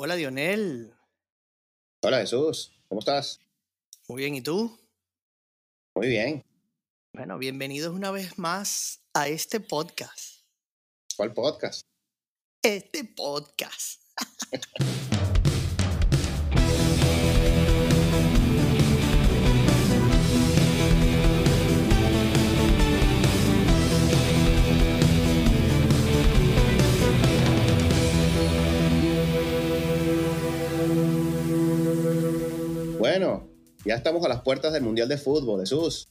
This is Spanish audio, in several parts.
Hola Dionel. Hola Jesús, ¿cómo estás? Muy bien, ¿y tú? Muy bien. Bueno, bienvenidos una vez más a este podcast. ¿Cuál podcast? Este podcast. Bueno, ya estamos a las puertas del Mundial de Fútbol, Jesús.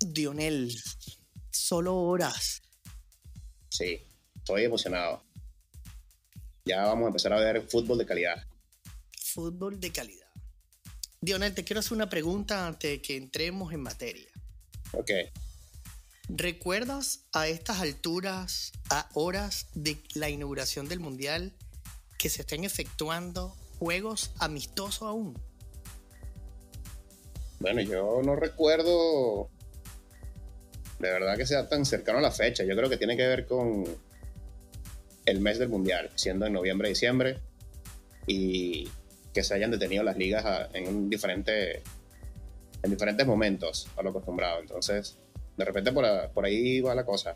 Dionel, solo horas. Sí, estoy emocionado. Ya vamos a empezar a ver fútbol de calidad. Fútbol de calidad. Dionel, te quiero hacer una pregunta antes de que entremos en materia. Ok. ¿Recuerdas a estas alturas, a horas de la inauguración del Mundial, que se estén efectuando juegos amistosos aún? Bueno, yo no recuerdo de verdad que sea tan cercano a la fecha. Yo creo que tiene que ver con el mes del Mundial, siendo en noviembre, diciembre, y que se hayan detenido las ligas a- en, un diferente, en diferentes momentos a lo acostumbrado. Entonces, de repente por, a- por ahí va la cosa.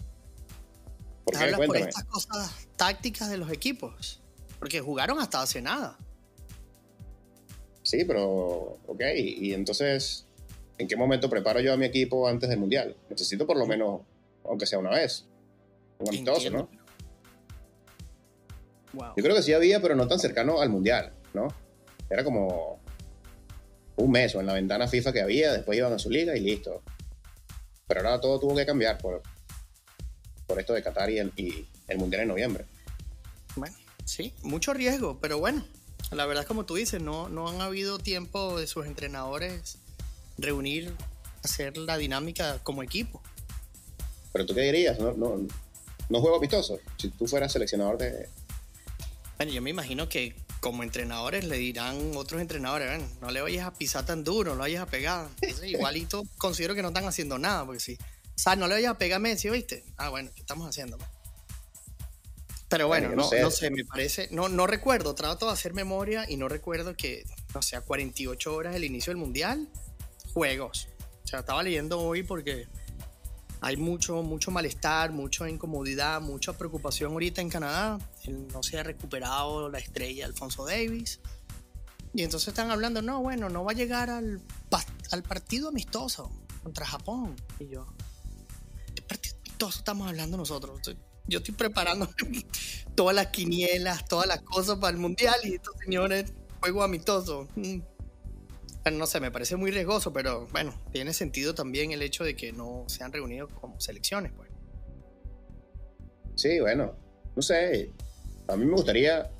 ¿Por qué? Hablas por estas cosas tácticas de los equipos. Porque jugaron hasta hace nada. Sí, pero, ok, y entonces, ¿en qué momento preparo yo a mi equipo antes del Mundial? Necesito por lo menos, aunque sea una vez, un amistoso, ¿no? Wow. Yo creo que sí había, pero no tan cercano al Mundial, ¿no? Era como un mes o en la ventana FIFA que había, después iban a su liga y listo. Pero ahora todo tuvo que cambiar por, por esto de Qatar y el, y el Mundial en noviembre. Bueno, sí, mucho riesgo, pero bueno, la verdad como tú dices, no, no han habido tiempo de sus entrenadores reunir, hacer la dinámica como equipo. Pero tú qué dirías, no, no, no juego amistoso. Si tú fueras seleccionador de... Bueno, yo me imagino que como entrenadores le dirán otros entrenadores, "Ven, no le vayas a pisar tan duro, no le vayas a pegar. Entonces, igualito considero que no están haciendo nada, porque si, o sea, no le vayas a pegar a Messi, ¿viste? Ah, bueno, ¿qué estamos haciendo? pues? Pero bueno, no, no sé. me parece, no, no recuerdo, trato de hacer memoria y no recuerdo que, no sé, a 48 horas del inicio del Mundial, juegos. O sea, estaba leyendo hoy porque hay mucho, mucho malestar, mucha incomodidad, mucha preocupación ahorita en Canadá. Él no se ha recuperado la estrella Alfonso Davis. Y entonces están hablando, no, bueno, no va a llegar al, al partido amistoso contra Japón. Y yo, ¿qué partido amistoso estamos hablando nosotros? Yo estoy preparando todas las quinielas, todas las cosas para el mundial y estos señores, juego amistoso. Mm. No sé, me parece muy riesgoso, pero bueno, tiene sentido también el hecho de que no se han reunido como selecciones, pues. Sí, bueno, no sé. A mí me gustaría,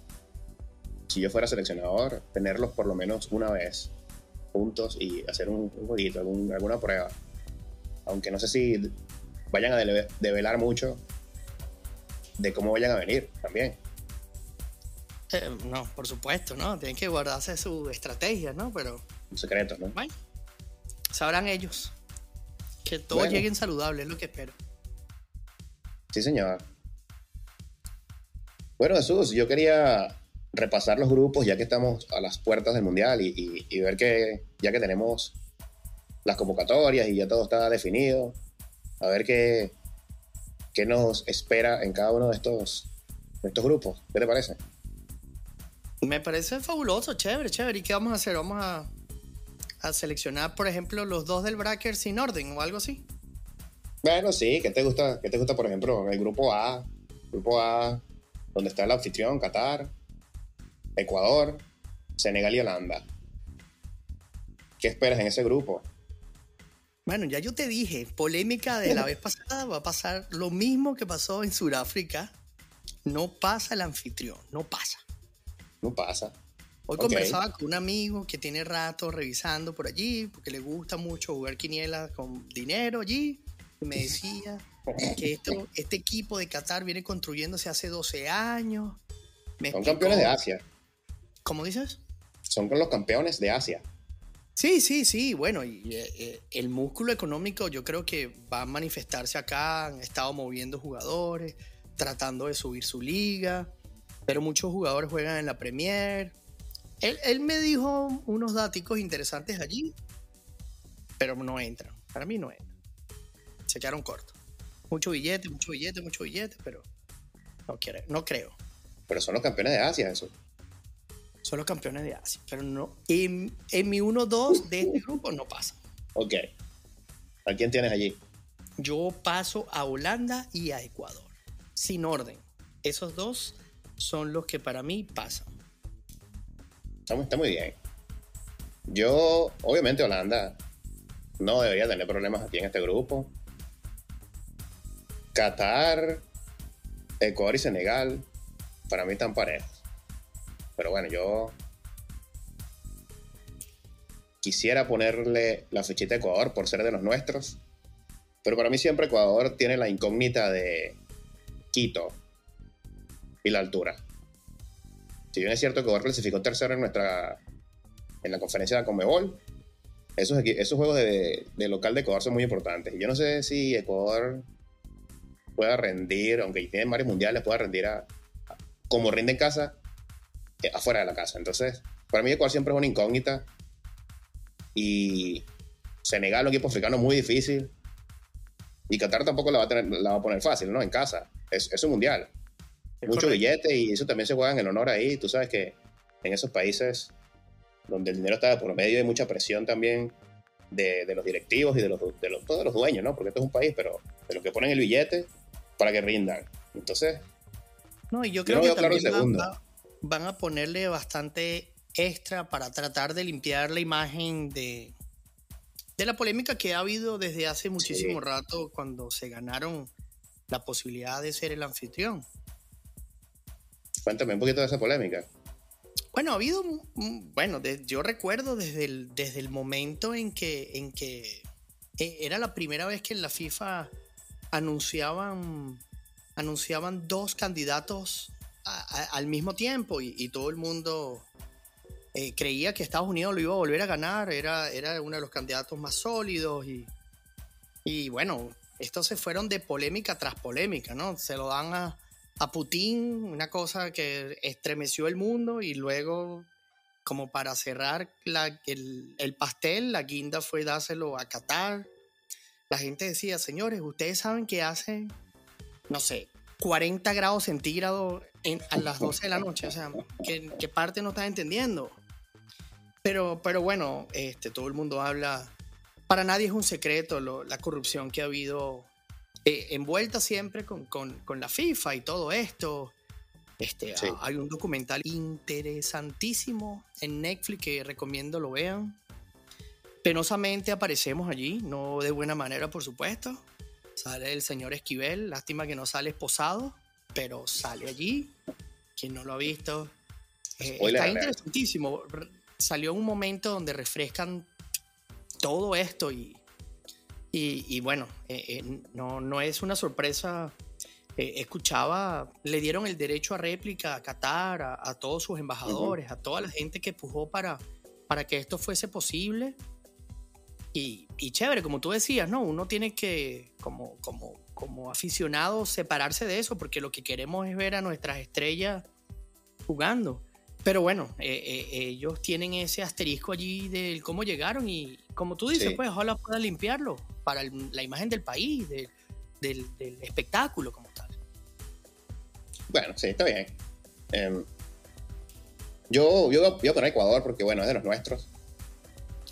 si yo fuera seleccionador, tenerlos por lo menos una vez juntos y hacer un, un jueguito, algún- alguna prueba. Aunque no sé si vayan a develar mucho de cómo vayan a venir también. Eh, no, por supuesto, ¿no? Tienen que guardarse su estrategia, ¿no? Pero Secretos, ¿no? bueno, sabrán ellos. Que todos Bueno. lleguen saludables, es lo que espero. Sí, señor. Bueno, Jesús, yo quería repasar los grupos ya que estamos a las puertas del Mundial y, y- y ver que ya que tenemos las convocatorias y ya todo está definido, a ver qué, qué nos espera en cada uno de estos, de estos grupos. ¿Qué te parece? Me parece fabuloso, chévere, chévere. ¿Y qué vamos a hacer? Vamos a, a seleccionar, por ejemplo, los dos del bracket sin orden o algo así. Bueno, sí, ¿qué te gusta? ¿Qué te gusta, por ejemplo, el grupo A? Grupo A, donde está el anfitrión, Qatar, Ecuador, Senegal y Holanda. ¿Qué esperas en ese grupo? Bueno, ya yo te dije, polémica de la vez pasada, va a pasar lo mismo que pasó en Sudáfrica. No pasa el anfitrión, no pasa. No pasa. Hoy conversaba con un amigo que tiene rato revisando por allí, porque le gusta mucho jugar quiniela con dinero allí, y me decía que esto, este equipo de Qatar viene construyéndose hace 12 años. Me Son explicó- campeones de Asia. ¿Cómo dices? Son con los campeones de Asia. Sí, sí, sí, bueno, y eh, eh, el músculo económico yo creo que va a manifestarse acá, han estado moviendo jugadores, tratando de subir su liga. pero muchos jugadores juegan en la Premier. Él, él me dijo unos datos interesantes allí, pero no entran. Para mí no entran. Se quedaron cortos. Mucho billete, mucho billete, mucho billete, pero no, quiere, no creo. Pero son los campeones de Asia, eso. Son los campeones de Asia, pero no. En, en mi 1-2 de este grupo no pasa. Ok. ¿A quién tienes allí? Yo paso a Holanda y a Ecuador. Sin orden. Esos dos son los que para mí pasan. Está, muy bien. Yo, obviamente, Holanda no debería tener problemas aquí en este grupo. Qatar, Ecuador y Senegal, para mí están parejos. Pero bueno, yo quisiera ponerle la fechita a Ecuador por ser de los nuestros. Pero para mí siempre Ecuador tiene la incógnita de Quito y la altura. Si bien es cierto que Ecuador clasificó tercero en nuestra en la conferencia de Comebol, esos, esos juegos de, local de Ecuador son muy importantes. Y yo no sé si Ecuador pueda rendir, aunque tiene varios mundiales, pueda rendir a, como rinde en casa, afuera de la casa. Entonces, para mí Ecuador siempre es una incógnita. Y Senegal, un equipo africano muy difícil. Y Qatar tampoco la va a, tener, la va a poner fácil, ¿no? En casa. Es, es un mundial. Mucho billete y eso también se juega en el honor ahí. Tú sabes que en esos países donde el dinero está por medio hay mucha presión también de, de los directivos y de los, de los, todos los dueños, ¿no? Porque esto es un país, pero de los que ponen el billete para que rindan. Entonces, no, y yo creo que también van, a ponerle bastante extra para tratar de limpiar la imagen de, de la polémica que ha habido desde hace muchísimo rato cuando se ganaron la posibilidad de ser el anfitrión. Cuéntame un poquito de esa polémica. Bueno, ha habido, bueno, yo recuerdo desde el, desde el momento en que, en que e, era la primera vez que en la FIFA anunciaban, anunciaban dos candidatos al mismo tiempo y, todo el mundo eh, creía que Estados Unidos lo iba a volver a ganar, era, era uno de los candidatos más sólidos y, y bueno, estos se fueron de polémica tras polémica, ¿no? Se lo dan a, a Putin, una cosa que estremeció el mundo y luego, como para cerrar el, pastel, la guinda fue dárselo a Qatar. La gente decía, señores, ustedes saben que hace, no sé, 40 grados centígrados a las 12 de la noche, o sea, ¿qué, parte no estás entendiendo? Pero, pero bueno, este, todo el mundo habla, para nadie es un secreto la corrupción que ha habido eh, envuelta siempre con, la FIFA y todo esto. Este, Hay un documental interesantísimo en Netflix que recomiendo lo vean. Penosamente aparecemos allí, no de buena manera, por supuesto. Sale el señor Esquivel, lástima que no sale esposado, pero sale allí. Quien no lo ha visto. Eh, está interesantísimo. Salió un momento donde refrescan todo esto y, y, bueno, eh, eh, no, no es una sorpresa. Escuchaba, le dieron el derecho a réplica a Qatar, a, todos sus embajadores, a toda la gente que pujó para, para que esto fuese posible. Y, y, chévere, como tú decías, ¿no? Uno tiene que, como, como, como aficionado, separarse de eso, porque lo que queremos es ver a nuestras estrellas jugando. Pero bueno, ellos tienen ese asterisco allí del cómo llegaron y como tú dices, pues ojalá pueda limpiarlo para la imagen del país, del, espectáculo como tal. Bueno, sí, está bien. Em, yo, yo voy a poner Ecuador porque, bueno, es de los nuestros.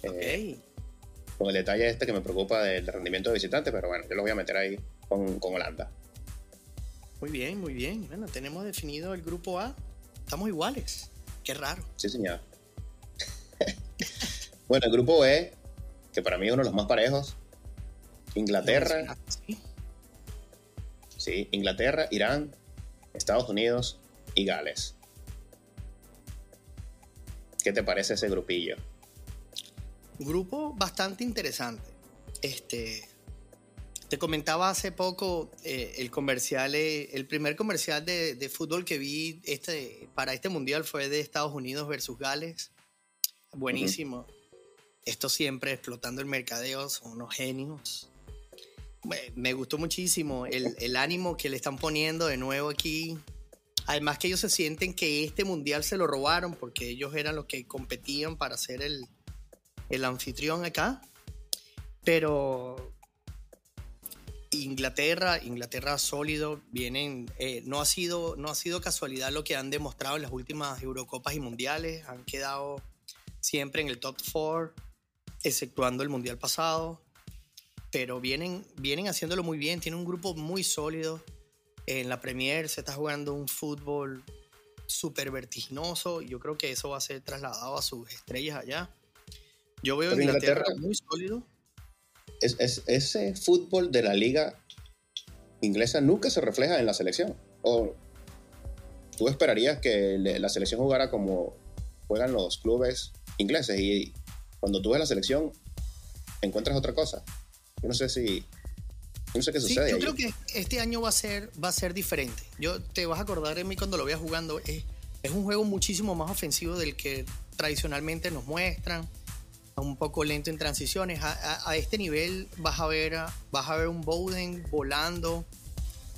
Eh, con el detalle este que me preocupa del rendimiento de visitante, pero bueno, yo lo voy a meter ahí con, con Holanda. Muy bien, muy bien. Bueno, tenemos definido el grupo A. Estamos iguales. Qué raro. Sí, señor. bueno, el grupo B, que para mí es uno de los más parejos, Inglaterra. Sí, Inglaterra, Irán, Estados Unidos y Gales. ¿Qué te parece ese grupillo? Grupo bastante interesante. Este, te comentaba hace poco eh, el comercial, eh, el primer comercial de, fútbol que vi este, para este mundial fue de Estados Unidos versus Gales. Buenísimo. Esto siempre explotando el mercadeo, son unos genios me gustó muchísimo el, ánimo que le están poniendo de nuevo aquí Además que ellos se sienten que este mundial se lo robaron porque ellos eran los que competían para ser el, el anfitrión acá. Pero Inglaterra, Inglaterra sólido, vienen, eh, no, ha sido, no ha sido casualidad lo que han demostrado en las últimas Eurocopas y Mundiales, han quedado siempre en el top 4, exceptuando el Mundial pasado, pero vienen, vienen haciéndolo muy bien, tienen un grupo muy sólido, en la Premier se está jugando un fútbol súper vertiginoso, yo creo que eso va a ser trasladado a sus estrellas allá. Yo veo Inglaterra muy sólido es, ese fútbol de la liga inglesa nunca se refleja en la selección. ¿O tú esperarías que la selección jugara como juegan los clubes ingleses? Y cuando tú ves la selección, encuentras otra cosa. Yo no sé si. no sé qué sucede. yo creo que este año va a ser, va a ser diferente. Yo te vas a acordar de mí cuando lo veas jugando. Es, es un juego muchísimo más ofensivo del que tradicionalmente nos muestran un poco lento en transiciones. A, este nivel vas a ver, vas a ver un Bowden volando.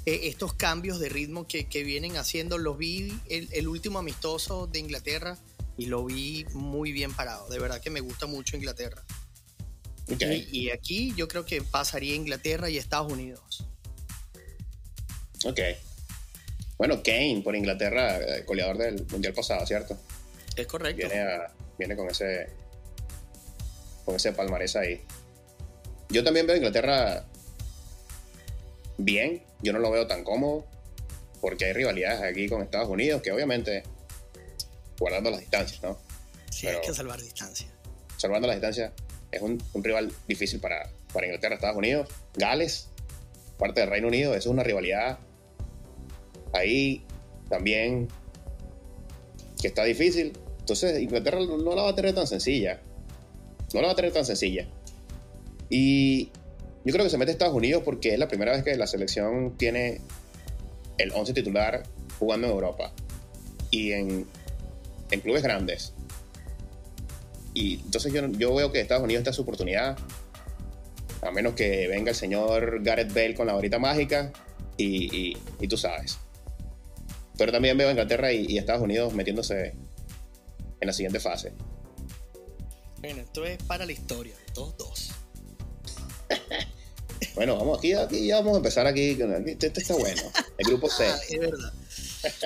Eh, estos cambios de ritmo que, vienen haciendo, los vi el, último amistoso de Inglaterra y lo vi muy bien parado. De verdad que me gusta mucho Inglaterra. Y, aquí yo creo que pasaría Inglaterra y Estados Unidos. Ok. Bueno, Kane por Inglaterra, eh, goleador del Mundial pasado, ¿cierto? Es correcto. Viene, viene con ese con ese palmarés ahí. Yo también veo a Inglaterra bien, yo no lo veo tan cómodo, porque hay rivalidades aquí con Estados Unidos, que obviamente, guardando las distancias, ¿no? Sí, hay que salvar distancia. Salvando las distancias, es un, rival difícil para, para Inglaterra, Estados Unidos. Gales, parte del Reino Unido, eso es una rivalidad ahí también que está difícil. Entonces, Inglaterra no la va a tener tan sencilla. No la va a tener tan sencilla. Y yo creo que se mete Estados Unidos porque es la primera vez que la selección tiene el 11 titular jugando en Europa y en, en clubes grandes. Y entonces yo, yo veo que Estados Unidos está su oportunidad, a menos que venga el señor Gareth Bale con la varita mágica y, y, tú sabes. Pero también veo a Inglaterra y, y Estados Unidos metiéndose en la siguiente fase. Bueno, esto es para la historia, 2-2. bueno, vamos aquí, aquí ya vamos a empezar aquí. Este, este está bueno. El grupo C. Ah, es verdad.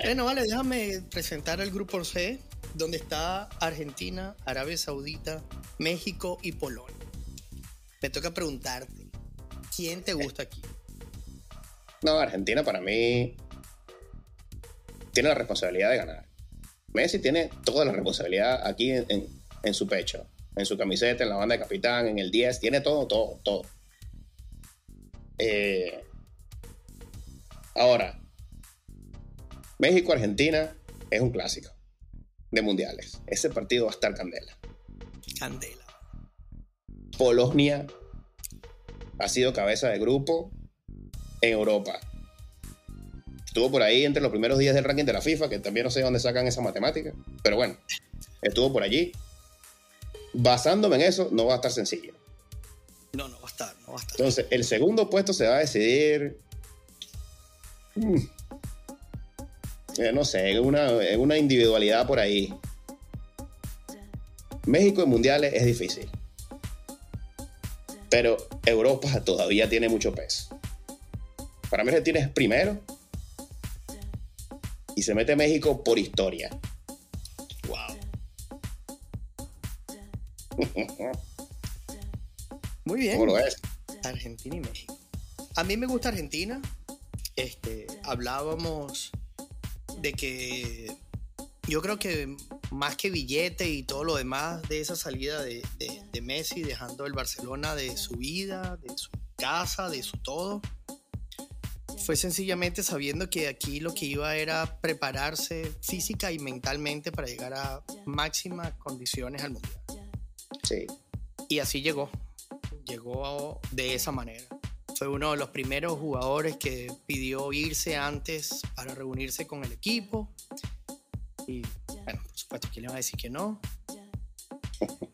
bueno, vale, déjame presentar el grupo C, donde está Argentina, Arabia Saudita, México y Polonia. Me toca preguntarte, ¿quién te gusta aquí? No, Argentina para mí tiene la responsabilidad de ganar. Messi tiene toda la responsabilidad aquí en su pecho en su camiseta, en la banda de capitán, en el 10, tiene todo, todo, todo. Eh, ahora, México-Argentina es un clásico de mundiales. Ese partido va a estar candela. Candela. Polonia ha sido cabeza de grupo en Europa. Estuvo por ahí entre los primeros días del ranking de la FIFA, que también no sé dónde sacan esa matemática, pero bueno, estuvo por allí basándome en eso, no va a estar sencillo. No, no va a estar, no va a estar. Entonces, el segundo puesto se va a decidir. Mm, eh, no sé, una, una individualidad por ahí. México en mundiales es difícil. Pero Europa todavía tiene mucho peso. Para mí tiene primero. Y se mete México por historia. Muy bien. Argentina y México. A mí me gusta Argentina. Este, hablábamos de que yo creo que más que billete y todo lo demás de esa salida de, de, Messi, dejando el Barcelona de su vida, de su casa, de su todo, fue sencillamente sabiendo que aquí lo que iba era prepararse física y mentalmente para llegar a máximas condiciones al Mundial. Sí. Y así llegó. Llegó de esa manera. Fue uno de los primeros jugadores que pidió irse antes para reunirse con el equipo. Y bueno, por supuesto, ¿quién le va a decir que no?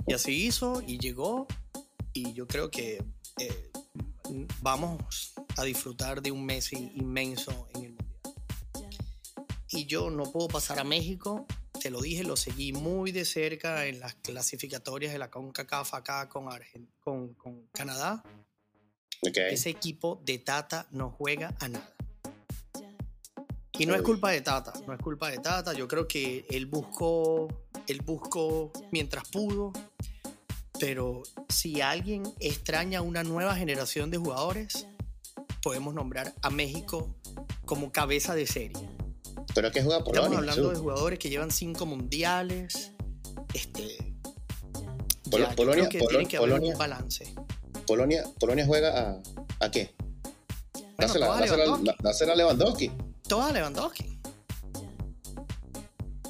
Y así hizo y llegó. Y yo creo que eh, vamos a disfrutar de un Messi inmenso en el Mundial. y yo no puedo pasar a México. Te lo dije, lo seguí muy de cerca en las clasificatorias de la CONCACAF acá con, con, con Canadá. Ese equipo de Tata no juega a nada. Y no es culpa de Tata, no es culpa de Tata. Yo creo que él buscó, él buscó mientras pudo. Pero si alguien extraña una nueva generación de jugadores, podemos nombrar a México como cabeza de serie. Pero que juega Polonia. Estamos hablando de jugadores que llevan cinco mundiales. Este. Polonia, que que haber un balance. Polonia, Polonia juega a, a qué? dásela, a Lewandowski. Toda a Lewandowski.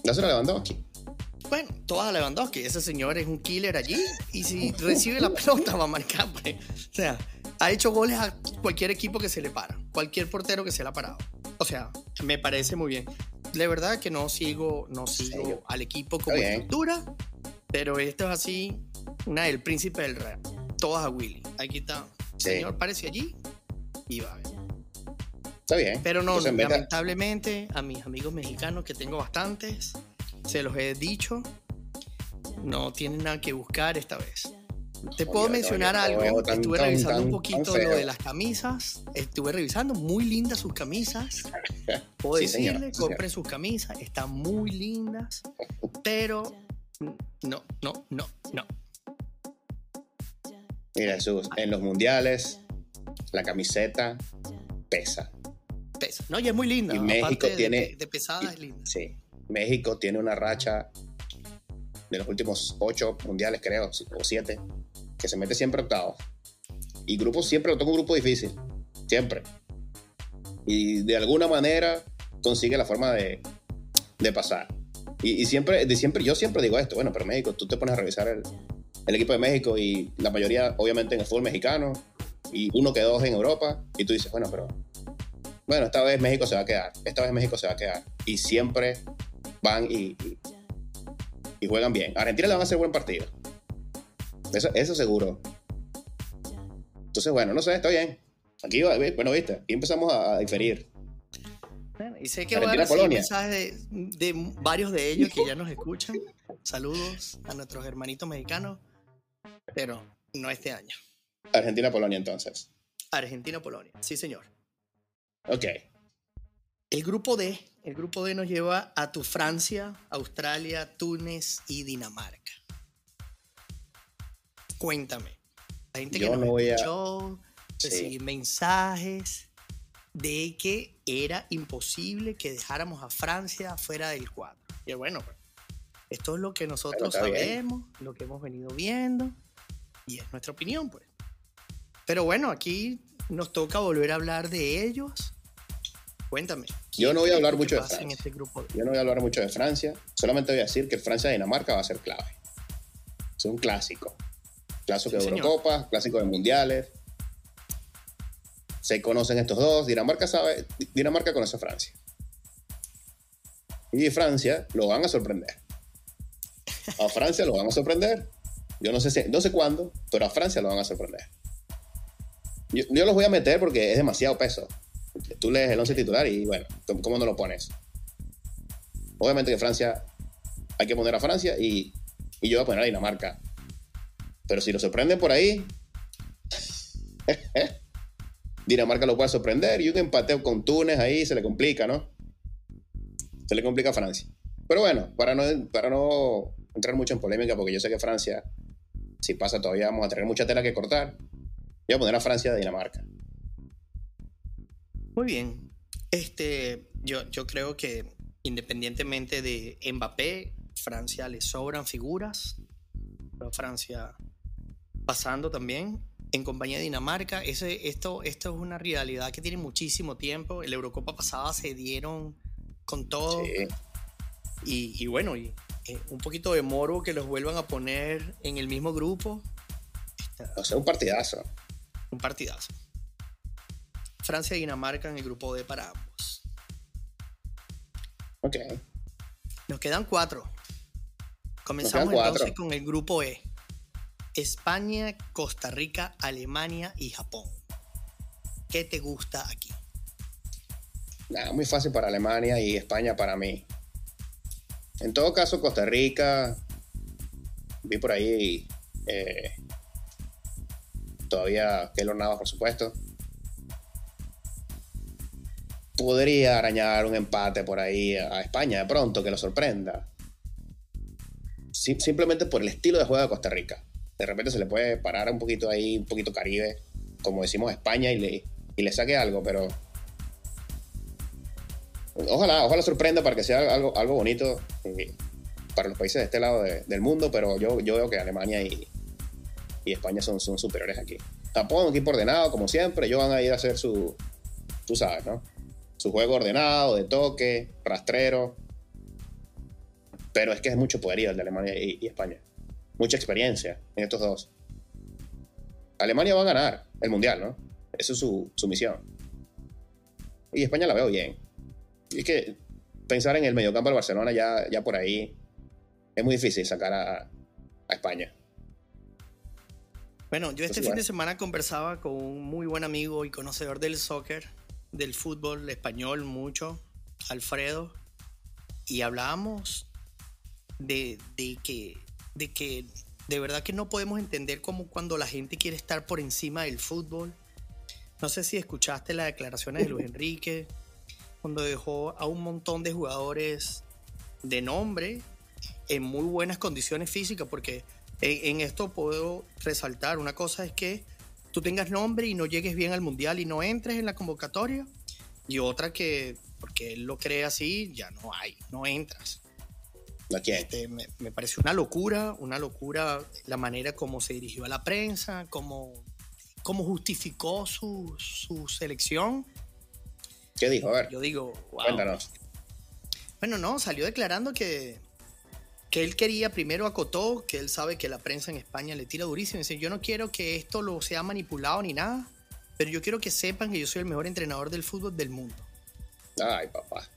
Dásela a Lewandowski. Bueno, toda a Lewandowski. Ese señor es un killer allí. Y si recibe la pelota va a marcar. Pues. O sea, ha hecho goles a cualquier equipo que se le para. Cualquier portero que se le ha parado. O sea, me parece muy bien. De verdad que no sigo, no sigo al equipo como estructura, pero esto es así, una del príncipe del rey. Todas a Willy. Aquí está. Señor, parece allí y va a ver. Está bien. Pero no, lamentablemente, a mis amigos mexicanos, que tengo bastantes, se los he dicho, no tienen nada que buscar esta vez. Te puedo mencionar algo. Estuve revisando un poquito lo de las camisas. Estuve revisando, muy lindas sus camisas. Puedo decirle, compren sus camisas, están muy lindas. Pero no, no, no, no. Mira, Jesús, en los mundiales, la camiseta pesa. Pesa. No, y es muy linda. Y México tiene. De, pesada es linda. Sí. México tiene una racha de los últimos ocho mundiales, creo, o siete, que se mete siempre octavo. Y grupo siempre lo toca un grupo difícil. Siempre. Y de alguna manera consigue la forma de, de pasar. Y, siempre, de siempre, yo siempre digo esto, bueno, pero México, tú te pones a revisar el, el equipo de México y la mayoría, obviamente, en el fútbol mexicano, y uno que dos en Europa, y tú dices, bueno, pero, bueno, esta vez México se va a quedar, esta vez México se va a quedar. Y siempre van y, y, juegan bien. Argentina le van a hacer buen partido. Eso, eso seguro. Entonces, bueno, no sé, está bien. Aquí, bueno, viste, aquí empezamos a, diferir. y sé que voy a recibir mensajes de, varios de ellos que ya nos escuchan. Saludos a nuestros hermanitos mexicanos, pero no este año. Argentina-Polonia entonces. Argentina-Polonia, sí señor. Ok. El grupo D, el grupo D nos lleva a tu Francia, Australia, Túnez y Dinamarca cuéntame. La gente que nos escuchó, recibí mensajes de que era imposible que dejáramos a Francia fuera del cuadro. Y bueno, esto es lo que nosotros sabemos, lo que hemos venido viendo, y es nuestra opinión, pues. Pero bueno, aquí nos toca volver a hablar de ellos. Cuéntame. Yo no voy a hablar mucho de Francia. Este Yo no voy a hablar mucho de Francia. Solamente voy a decir que Francia-Dinamarca va a ser clave. Es un clásico. Clásico de Eurocopa, clásico de Mundiales. Se conocen estos dos. Dinamarca sabe, Dinamarca conoce a Francia. Y Francia lo van a sorprender. A Francia lo van a sorprender. Yo no sé si, no sé cuándo, pero a Francia lo van a sorprender. Yo, los voy a meter porque es demasiado peso. Tú lees el 11 titular y bueno, ¿cómo no lo pones? Obviamente que Francia, hay que poner a Francia y, yo voy a poner a Dinamarca. Pero si lo sorprenden por ahí, Dinamarca lo puede sorprender y un empateo con Túnez ahí se le complica, ¿no? Se le complica a Francia. Pero bueno, para no, para no entrar mucho en polémica, porque yo sé que Francia, si pasa todavía vamos a tener mucha tela que cortar, voy a poner a Francia de Dinamarca. Muy bien. Este, yo, yo creo que independientemente de Mbappé, Francia le sobran figuras. Pero Francia pasando también en compañía de Dinamarca. Ese, esto, esto es una realidad que tiene muchísimo tiempo. En la Eurocopa pasada se dieron con todo. Y, bueno, y, eh, un poquito de moro que los vuelvan a poner en el mismo grupo. O sea, un partidazo. Un partidazo. Francia y Dinamarca en el grupo D para ambos. Ok. Nos quedan cuatro. Comenzamos entonces con el grupo E. España, Costa Rica, Alemania y Japón. ¿Qué te gusta aquí? Nada, muy fácil para Alemania y España para mí. En todo caso, Costa Rica, vi por ahí eh, todavía Keylor Navas, por supuesto. Podría arañar un empate por ahí a España de pronto, que lo sorprenda. simplemente por el estilo de juego de Costa Rica. De repente se le puede parar un poquito ahí, un poquito Caribe, como decimos España, y le, y le saque algo, pero ojalá, ojalá sorprenda para que sea algo, algo bonito eh, para los países de este lado del mundo, pero yo, yo veo que Alemania y, España son, son superiores aquí. Japón, un equipo ordenado, como siempre, ellos van a ir a hacer su, tú sabes, ¿no? Su juego ordenado, de toque, rastrero. Pero es que es mucho poderío el de Alemania y, España. Mucha experiencia en estos dos. Alemania va a ganar el Mundial, ¿no? Esa es su, su misión. Y España la veo bien es que pensar en el mediocampo del Barcelona ya, ya por ahí es muy difícil sacar a, España. Bueno, yo este fin de semana conversaba con un muy buen amigo y conocedor del soccer, del fútbol español mucho, Alfredo, y hablábamos de, que, de que de verdad que no podemos entender cómo cuando la gente quiere estar por encima del fútbol. No sé si escuchaste las declaraciones de Luis Enrique, cuando dejó a un montón de jugadores de nombre en muy buenas condiciones físicas, porque en, esto puedo resaltar, una cosa es que tú tengas nombre y no llegues bien al mundial y no entres en la convocatoria, y otra que, porque él lo cree así, ya no hay, no entras. Este, me, me pareció una locura, una locura la manera como se dirigió a la prensa, cómo, cómo justificó su, su selección ¿Qué dijo? A ver. Yo digo, wow. Cuéntanos. Bueno, no, salió declarando que, que él quería, primero acotó, que él sabe que la prensa en España le tira durísimo. Dice, yo no quiero que esto lo sea manipulado ni nada, pero yo quiero que sepan que yo soy el mejor entrenador del fútbol del mundo. Ay, papá.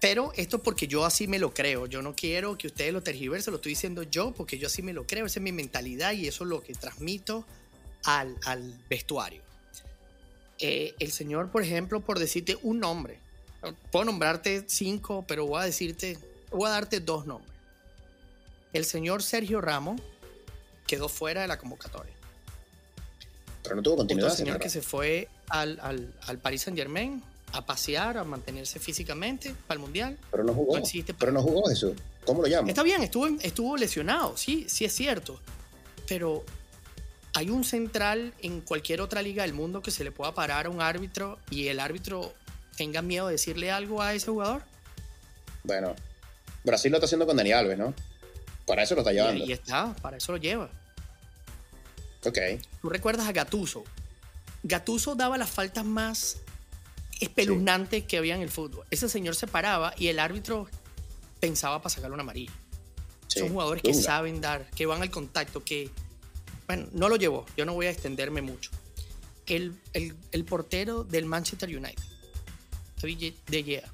Pero esto porque yo así me lo creo. Yo no quiero que ustedes lo tergiversen, lo estoy diciendo yo porque yo así me lo creo. Esa es mi mentalidad y eso es lo que transmito al, al vestuario. Eh, el señor, por ejemplo, por decirte un nombre, puedo nombrarte cinco, pero voy a decirte, voy a darte dos nombres. El señor Sergio Ramos quedó fuera de la convocatoria. Pero no tuvo continuidad. El señor que se fue al, al, Paris Saint Germain a pasear, a mantenerse físicamente para el mundial. Pero no jugó. pero no jugó eso. ¿Cómo lo llama? Está bien, estuvo, estuvo lesionado, sí, sí es cierto. Pero hay un central en cualquier otra liga del mundo que se le pueda parar a un árbitro y el árbitro tenga miedo de decirle algo a ese jugador? Bueno, Brasil lo está haciendo con Dani Alves, ¿no? Para eso lo está llevando. Y, está, para eso lo lleva. Ok. ¿Tú recuerdas a Gatuso? Gatuso daba las faltas más espeluznantes que había en el fútbol. Ese señor se paraba y el árbitro pensaba para sacarle una amarilla. Son jugadores que saben dar, que van al contacto, que bueno, no lo llevó, yo no voy a extenderme mucho. El, el, portero del Manchester United, De Gea,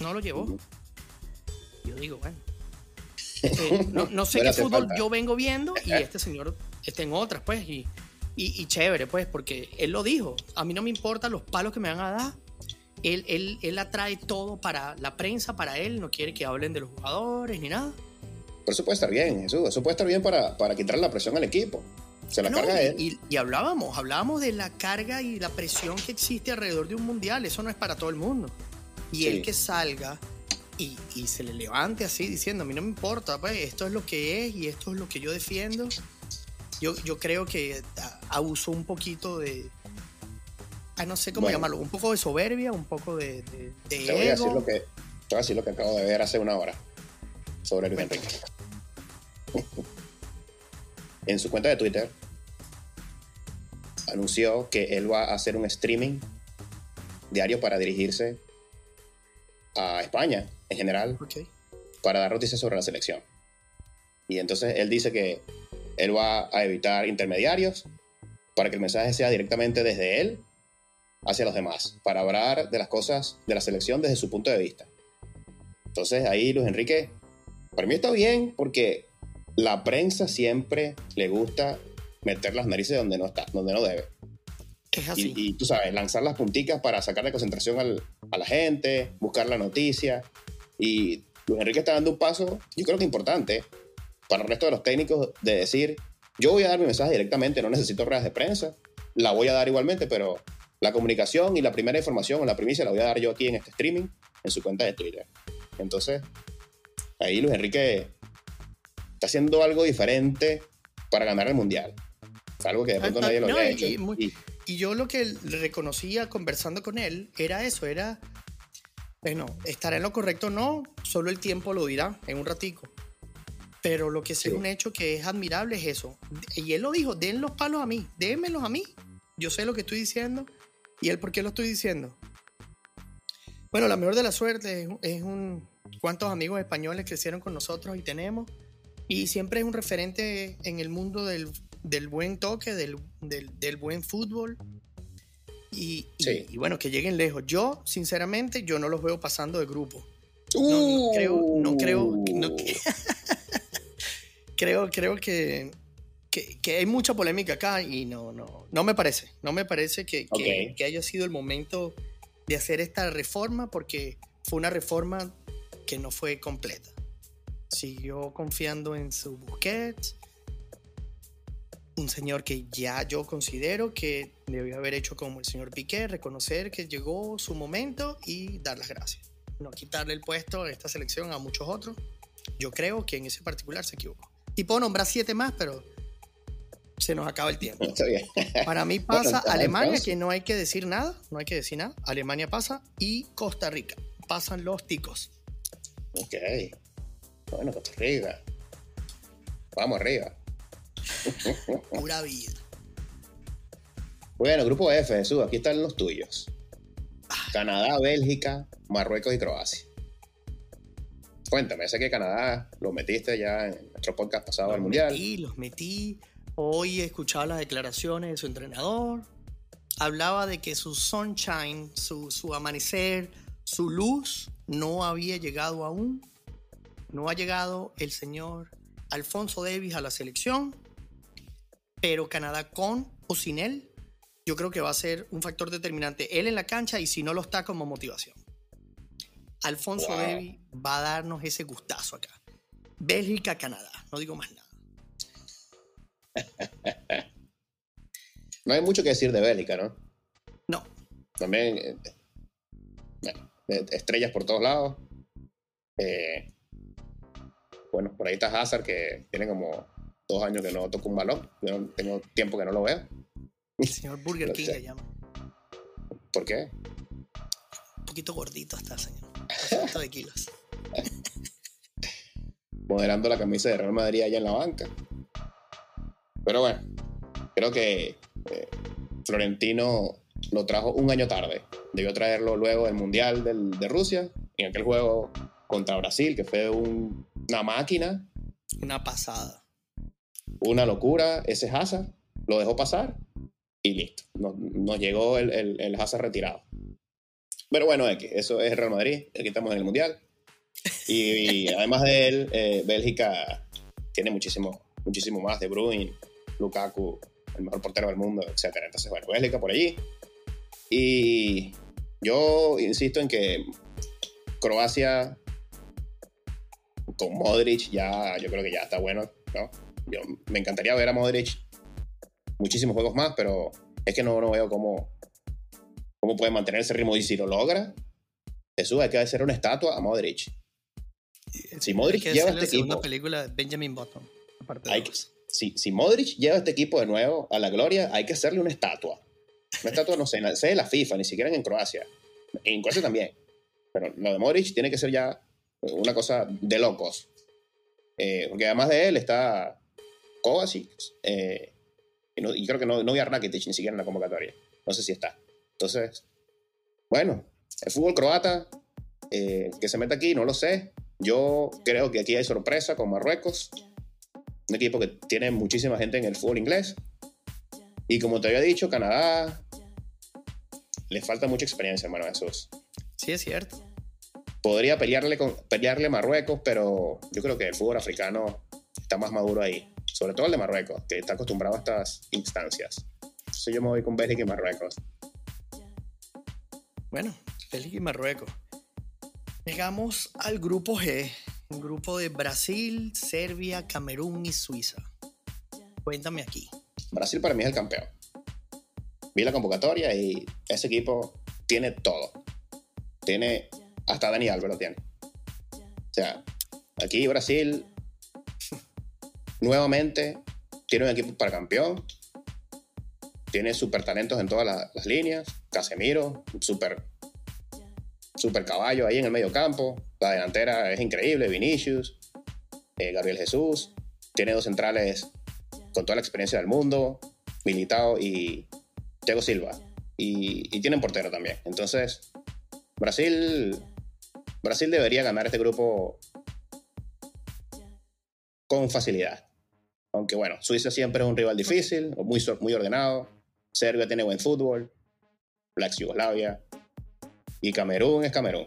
no lo llevó. Yo digo, bueno. Eh, no, sé qué fútbol yo vengo viendo y este señor está en otras, pues, y, y, chévere, pues, porque él lo dijo. A mí no me importan los palos que me van a dar. Él, él, él atrae todo para la prensa, para él, no quiere que hablen de los jugadores ni nada. Pero eso puede estar bien, Jesús. Eso puede estar bien para, para quitar la presión al equipo. Se la carga él. Y, hablábamos, hablábamos de la carga y la presión que existe alrededor de un mundial. Eso no es para todo el mundo. Y el que salga y, se le levante así diciendo, a mí no me importa, pues esto es lo que es y esto es lo que yo defiendo. Yo, yo creo que abusó un poquito de, no sé cómo llamarlo, un poco de soberbia, un poco de, de, te voy A decir lo que, te voy a decir lo que acabo de ver hace una hora sobre el en su cuenta de Twitter anunció que él va a hacer un streaming diario para dirigirse a España en general para dar noticias sobre la selección. Y entonces él dice que él va a evitar intermediarios para que el mensaje sea directamente desde él hacia los demás, para hablar de las cosas de la selección desde su punto de vista. Entonces ahí Luis Enrique, para mí está bien porque la prensa siempre le gusta meter las narices donde no está, donde no debe. Es así. Y, y, tú sabes, lanzar las punticas para sacar de concentración al, a la gente, buscar la noticia. Y Luis Enrique está dando un paso, yo creo que importante, para el resto de los técnicos de decir, yo voy a dar mi mensaje directamente, no necesito ruedas de prensa, la voy a dar igualmente, pero la comunicación y la primera información o la primicia la voy a dar yo aquí en este streaming, en su cuenta de Twitter. Entonces, ahí Luis Enrique está haciendo algo diferente para ganar el Mundial. Algo que de pronto nadie lo había hecho. y muy- Y- y yo lo que reconocía conversando con él era eso, era, bueno, estará en lo correcto o no, solo el tiempo lo dirá en un ratico. Pero lo que sí es un hecho que es admirable es eso. Y él lo dijo, den los palos a mí, démenlos a mí. Yo sé lo que estoy diciendo. ¿Y él por qué lo estoy diciendo? Bueno, la mejor de la suerte es, es un... ¿Cuántos amigos españoles crecieron con nosotros y tenemos? Y siempre es un referente en el mundo del, del buen toque, del, del- del buen fútbol. Y, y- Sí. y bueno, que lleguen lejos. Yo, sinceramente, yo no los veo pasando de grupo. no creo- no creo- no- Uh. Creo, creo que, que, que hay mucha polémica acá y no, no, no me parece. No me parece que, que- Ok. que haya sido el momento de hacer esta reforma porque fue una reforma que no fue completa. Siguió confiando en su Busquets, un señor que ya yo considero que debió haber hecho como el señor Piqué, reconocer que llegó su momento y dar las gracias. No quitarle el puesto a esta selección a muchos otros. Yo creo que en ese particular se equivocó. Y puedo nombrar siete más, pero se nos acaba el tiempo. Para mí pasa Alemania, que no hay que decir nada, no hay que decir nada. Alemania pasa y Costa Rica. Pasan los ticos. Ok. Bueno, Costa Rica. Vamos arriba. Pura vida. Bueno, grupo F, Jesús, aquí están los tuyos. Canadá, Bélgica, Marruecos y Croacia. Cuéntame, sé que Canadá lo metiste ya en nuestro podcast pasado al Los Mundial. metí, los metí. Hoy he escuchado las declaraciones de su entrenador. Hablaba de que su sunshine, su, su amanecer, su luz no había llegado aún. No ha llegado el señor Alfonso Davis a la selección. Pero Canadá con o sin él, yo creo que va a ser un factor determinante. Él en la cancha y si no lo está como motivación. Alfonso Wow. Va a darnos ese gustazo acá. Bélgica, Canadá. No digo más nada. No hay mucho que decir de Bélgica, ¿no? No. También eh, bueno, eh, estrellas por todos lados. Eh, bueno, por ahí está Hazard, que tiene como dos años que no toca un balón. Yo no- tengo tiempo que no lo veo. El señor Burger King le llama. ¿Por qué? Un poquito gordito está, señor. 200 de kilos. moderando la camisa de Real Madrid allá en la banca. Pero bueno, creo que eh, Florentino lo trajo un año tarde. Debió traerlo luego del Mundial del- de Rusia, en aquel juego contra Brasil, que fue un- una máquina, Una pasada. Una locura. Ese Hazard lo dejó pasar y listo. Nos, nos llegó el, el, el Hazard retirado. Pero bueno, X, eso es Real Madrid. Aquí estamos en el Mundial. Y, y además de él, eh, Bélgica tiene muchísimo, muchísimo más. De Bruyne, Lukaku, el mejor portero del mundo, etc. Entonces, bueno, Bélgica por allí. Y yo insisto en que Croacia con Modric ya, yo creo que ya está bueno, ¿no? Yo, me encantaría ver a Modric muchísimos juegos más, pero es que no, no veo cómo, cómo puede mantener ese ritmo. Y si lo logra, Jesús, hay que hacer una estatua a Modric. Si Modric Hay que lleva este la segunda equipo, película de Benjamin Button. Aparte de Hay que- dos. si, si Modric lleva este equipo de nuevo a la gloria, hay que hacerle una estatua. Una estatua, no sé, en la sede de la FIFA, ni siquiera en Croacia. En Croacia también. Pero lo de Modric tiene que ser ya una cosa de locos. Eh, porque además de él está Kovacic. eh, y, no- y creo que no, no vi a Rakitic ni siquiera en la convocatoria. No sé si está. Entonces, bueno, el fútbol croata, eh, que se mete aquí, no lo sé. Yo creo que aquí hay sorpresa con Marruecos un equipo que tiene muchísima gente en el fútbol inglés. Y como te había dicho, Canadá le falta mucha experiencia, hermano Jesús. Sí, es cierto. Podría pelearle, con, pelearle Marruecos, pero yo creo que el fútbol africano está más maduro ahí. Sobre todo el de Marruecos, que está acostumbrado a estas instancias. Entonces yo me voy con Bélgica y Marruecos. Bueno, Bélgica y Marruecos. Llegamos al grupo G, un grupo de Brasil, Serbia, Camerún y Suiza. Cuéntame aquí. Brasil para mí es el campeón. Vi la convocatoria y ese equipo tiene todo. Tiene, hasta Dani Alves lo tiene. O sea, aquí Brasil nuevamente tiene un equipo para campeón. Tiene super talentos en todas las, líneas. Casemiro, super super caballo ahí en el medio campo. La delantera es increíble, Vinicius, eh, Gabriel Jesús. Tiene dos centrales con toda la experiencia del mundo, Militao y Thiago Silva. Y, y tienen portero también. Entonces, Brasil, Brasil debería ganar este grupo con facilidad. Aunque bueno, Suiza siempre es un rival difícil, muy, muy ordenado. Serbia tiene buen fútbol. La ex Yugoslavia y Camerún es Camerún.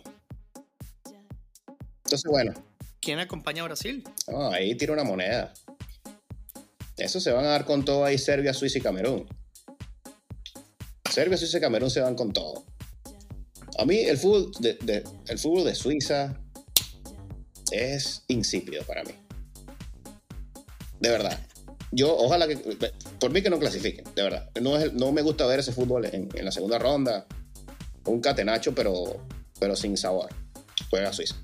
Entonces, bueno. ¿Quién acompaña a Brasil? ahí tira una moneda. Eso se van a dar con todo ahí Serbia, Suiza y Camerún. Serbia, Suiza y Camerún se van con todo. A mí el fútbol de, el fútbol de Suiza es insípido para mí. De verdad. Yo, ojalá que. Por mí que no clasifiquen, de verdad. No, no me gusta ver ese fútbol en, en la segunda ronda un catenacho, pero, pero sin sabor. Juega Suiza.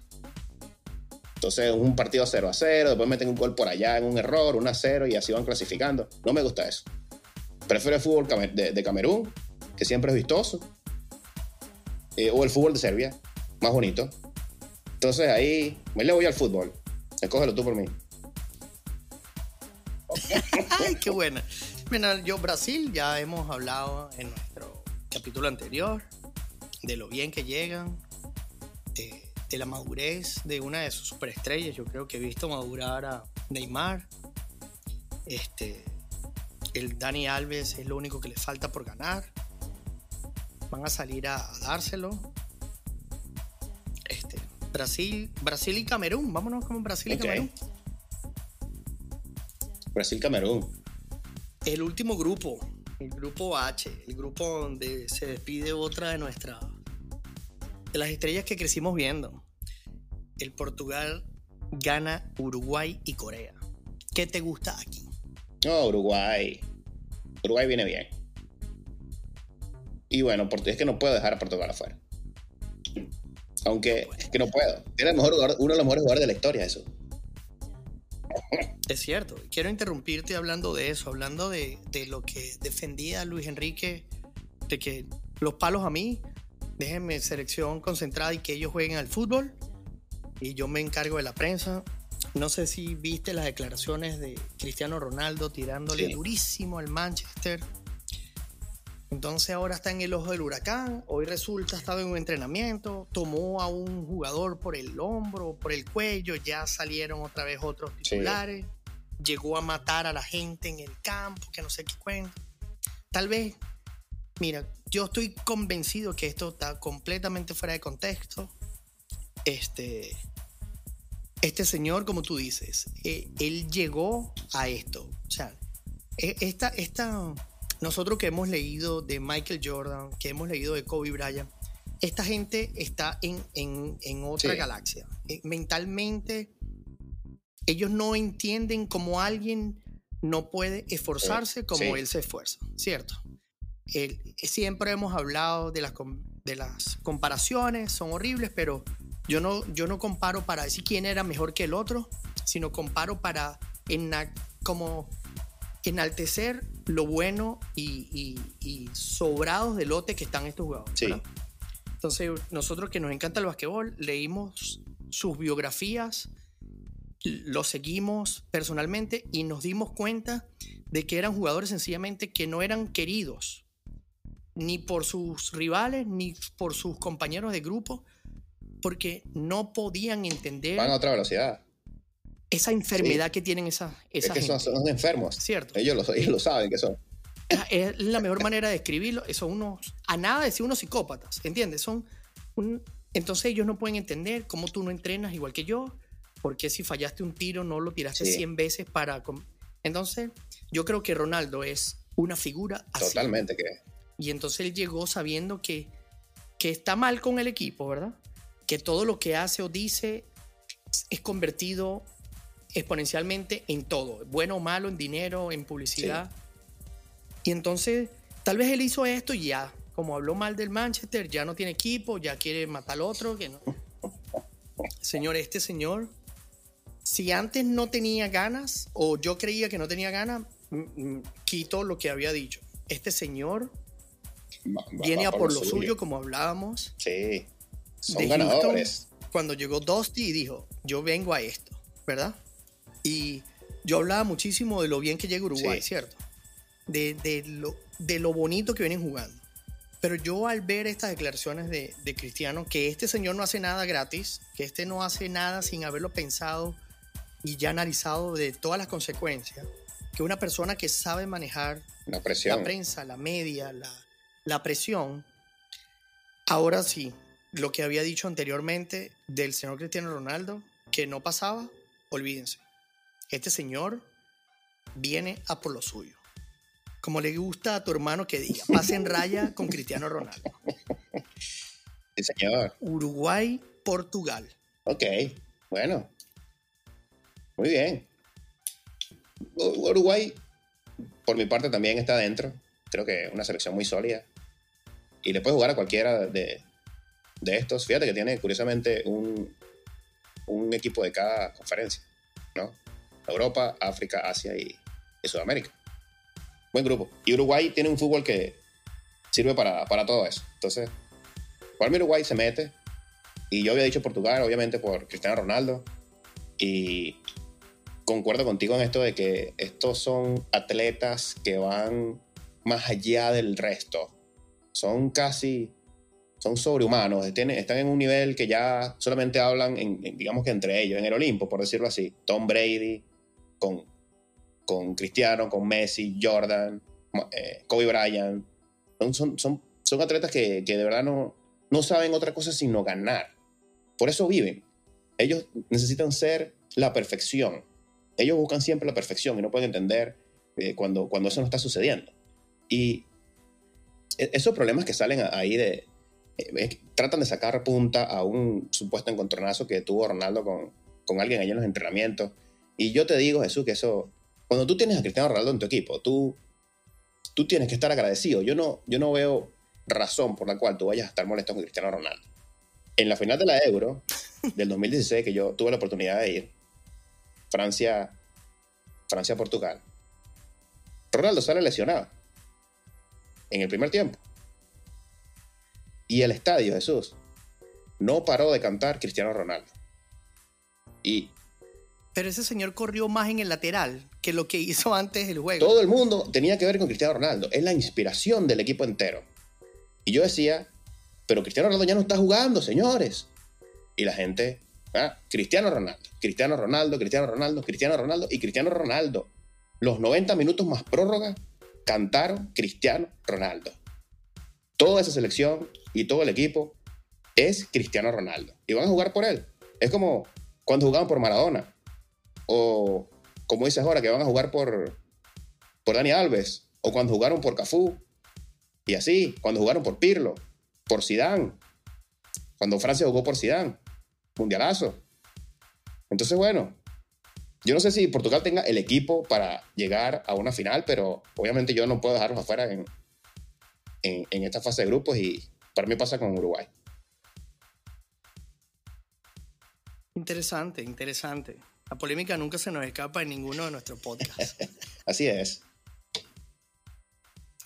Entonces, un partido 0 a 0, después meten un gol por allá en un error, 1 a 0 y así van clasificando. No me gusta eso. Prefiero el fútbol de, Camerún, que siempre es vistoso, eh, o el fútbol de Serbia, más bonito. Entonces, ahí me le voy al fútbol. Escógelo tú por mí. Ay, qué buena. Mira, yo Brasil ya hemos hablado en nuestro capítulo anterior de lo bien que llegan, de, la madurez de una de sus superestrellas. Yo creo que he visto madurar a Neymar. Este, el Dani Alves es lo único que le falta por ganar. Van a salir a, dárselo. Este, Brasil, Brasil y Camerún. Vámonos con Brasil y Camerún. Brasil-Camerún. El último grupo, el grupo H, el grupo donde se despide otra de nuestras de las estrellas que crecimos viendo. El Portugal gana Uruguay y Corea. ¿Qué te gusta aquí? No, Uruguay. Uruguay viene bien. Y bueno, es que no puedo dejar a Portugal afuera. Aunque es que no puedo. Era el mejor uno de los mejores jugadores de la historia, eso. Es cierto. Quiero interrumpirte hablando de eso, hablando de, de lo que defendía Luis Enrique, de que los palos a mí déjenme selección concentrada y que ellos jueguen al fútbol y yo me encargo de la prensa. No sé si viste las declaraciones de Cristiano Ronaldo tirándole durísimo al Manchester. Entonces ahora está en el ojo del huracán. Hoy resulta estaba en un entrenamiento, tomó a un jugador por el hombro, por el cuello, ya salieron otra vez otros titulares. Llegó a matar a la gente en el campo, que no sé qué cuenta. Tal vez, mira, yo estoy convencido que esto está completamente fuera de contexto. Este, este señor, como tú dices, eh, él llegó a esto. O sea, e, esta, esta, nosotros que hemos leído de Michael Jordan, que hemos leído de Kobe Bryant, esta gente está en, en, otra galaxia. Eh, mentalmente, ellos no entienden cómo alguien no puede esforzarse como él se esfuerza, ¿cierto? siempre hemos hablado de las, de las comparaciones, son horribles, pero yo no, yo no comparo para decir quién era mejor que el otro, sino comparo para como enaltecer lo bueno y, sobrados de lote que están estos jugadores. Entonces, nosotros que nos encanta el basquetbol, leímos sus biografías, los seguimos personalmente y nos dimos cuenta de que eran jugadores sencillamente que no eran queridos ni por sus rivales, ni por sus compañeros de grupo, porque no podían entender. Van a otra velocidad. Esa enfermedad que tienen esa, esa es que Son, enfermos. Cierto. Ellos lo, ellos lo saben que son. Es la mejor manera de describirlo. Son unos, a nada decir unos psicópatas, ¿entiendes? Son un, entonces ellos no pueden entender cómo tú no entrenas igual que yo, porque si fallaste un tiro no lo tiraste 100 veces para... Entonces yo creo que Ronaldo es una figura así. Totalmente que. Y entonces él llegó sabiendo que, que está mal con el equipo, ¿verdad? Que todo lo que hace o dice es convertido exponencialmente en todo, bueno o malo, en dinero, en publicidad. Y entonces, tal vez él hizo esto y ya, como habló mal del Manchester, ya no tiene equipo, ya quiere matar al otro. Que no. Señor, este señor, si antes no tenía ganas o yo creía que no tenía ganas, quito lo que había dicho. Este señor viene a por, lo, suyo. como hablábamos. Sí, son ganadores. cuando llegó Dusty y dijo, yo vengo a esto, ¿verdad? Y yo hablaba muchísimo de lo bien que llega Uruguay, ¿cierto? De, de, lo, de lo bonito que vienen jugando. Pero yo al ver estas declaraciones de, de, Cristiano, que este señor no hace nada gratis, que este no hace nada sin haberlo pensado y ya analizado de todas las consecuencias, que una persona que sabe manejar la, presión. la prensa, la media, la, la presión, ahora sí, lo que había dicho anteriormente del señor Cristiano Ronaldo, que no pasaba, olvídense. Este señor viene a por lo suyo. Como le gusta a tu hermano que diga, pase en raya con Cristiano Ronaldo. Sí, señor. Uruguay, Portugal. Ok, bueno. Muy bien. Uruguay, por mi parte, también está dentro. Creo que es una selección muy sólida. Y le puede jugar a cualquiera de, de estos. Fíjate que tiene, curiosamente, un, un equipo de cada conferencia, ¿no? Europa, África, Asia y, Sudamérica. Buen grupo. Y Uruguay tiene un fútbol que sirve para, para todo eso. Entonces, para mí Uruguay se mete. Y yo había dicho Portugal, obviamente, por Cristiano Ronaldo. Y concuerdo contigo en esto de que estos son atletas que van más allá del resto. Son casi, son sobrehumanos, están en un nivel que ya solamente hablan, en, digamos que entre ellos, en el Olimpo, por decirlo así. Tom Brady, con, Cristiano, con Messi, Jordan, eh, Kobe Bryant. Son, son, son, atletas que, que, de verdad no, no saben otra cosa sino ganar. Por eso viven. Ellos necesitan ser la perfección. Ellos buscan siempre la perfección y no pueden entender eh, cuando, cuando eso no está sucediendo. Y e, esos problemas que salen ahí de... Eh, tratan de sacar punta a un supuesto encontronazo que tuvo Ronaldo con, con alguien allá en los entrenamientos y yo te digo, Jesús, que eso, cuando tú tienes a Cristiano Ronaldo en tu equipo, tú, tú tienes que estar agradecido. Yo no, yo no veo razón por la cual tú vayas a estar molesto con Cristiano Ronaldo. En la final de la Euro del 2016, que yo tuve la oportunidad de ir, Francia, Francia-Portugal, Ronaldo sale lesionado en el primer tiempo. Y el estadio, Jesús, no paró de cantar Cristiano Ronaldo. Y pero ese señor corrió más en el lateral que lo que hizo antes del juego. Todo el mundo tenía que ver con Cristiano Ronaldo. Es la inspiración del equipo entero. Y yo decía, pero Cristiano Ronaldo ya no está jugando, señores. Y la gente, ah, Cristiano Ronaldo, Cristiano Ronaldo, Cristiano Ronaldo, Cristiano Ronaldo y Cristiano Ronaldo. Los 90 minutos más prórroga cantaron Cristiano Ronaldo. Toda esa selección y todo el equipo es Cristiano Ronaldo. Y van a jugar por él. Es como cuando jugaban por Maradona o como dices ahora, que van a jugar por, por Dani Alves, o cuando jugaron por Cafú, y así, cuando jugaron por Pirlo, por Sidán, cuando Francia jugó por Sidán, mundialazo. Entonces, bueno, yo no sé si Portugal tenga el equipo para llegar a una final, pero obviamente yo no puedo dejarlos afuera en, en, en esta fase de grupos y para mí pasa con Uruguay. Interesante, interesante. La polémica nunca se nos escapa en ninguno de nuestros podcasts. Así es.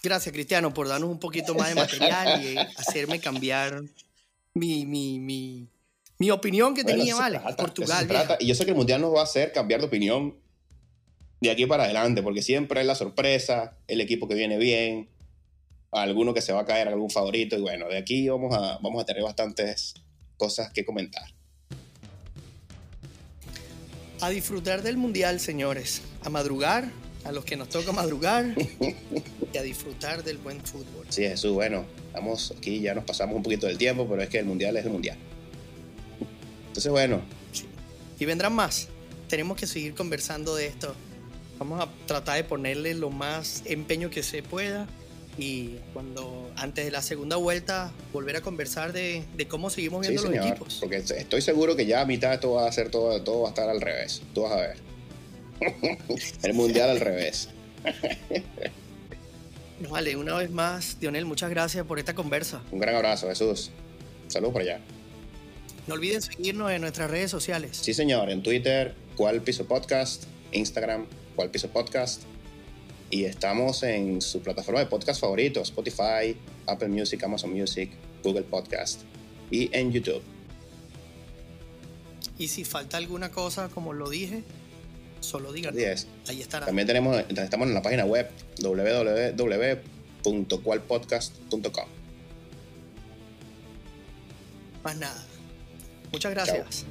Gracias, Cristiano, por darnos un poquito más de material y hacerme cambiar mi, mi, mi, mi opinión que tenía, vale. Portugal. Y yo sé que el Mundial nos va a hacer cambiar de opinión de aquí para adelante, porque siempre es la sorpresa, el equipo que viene bien, alguno que se va a caer, algún favorito, y bueno, de aquí vamos a, vamos a tener bastantes cosas que comentar. A disfrutar del mundial, señores. A madrugar, a los que nos toca madrugar y a disfrutar del buen fútbol. Sí, Jesús, bueno, vamos aquí, ya nos pasamos un poquito del tiempo, pero es que el mundial es el mundial. Entonces, bueno. Y vendrán más. Tenemos que seguir conversando de esto Vamos a tratar de ponerle lo más empeño que se pueda y cuando antes de la segunda vuelta volver a conversar de, de cómo seguimos viendo los equipos. Porque estoy seguro que ya a mitad esto va a ser todo, todo va a estar al revés. Tú vas a ver. El mundial al revés. vale, una vez más, Dionel, muchas gracias por esta conversa. Un gran abrazo, Jesús. Saludos por allá. No olviden seguirnos en nuestras redes sociales. Sí, señor, en Twitter, cuál piso podcast, Instagram, cuál piso podcast. Y estamos en su plataforma de podcast favorito, Spotify, Apple Music, Amazon Music, Google Podcast y en YouTube. Y si falta alguna cosa, como lo dije, solo díganlo. Ahí estará. También tenemos, estamos en la página web www.cualpodcast.com. Más nada. Muchas gracias.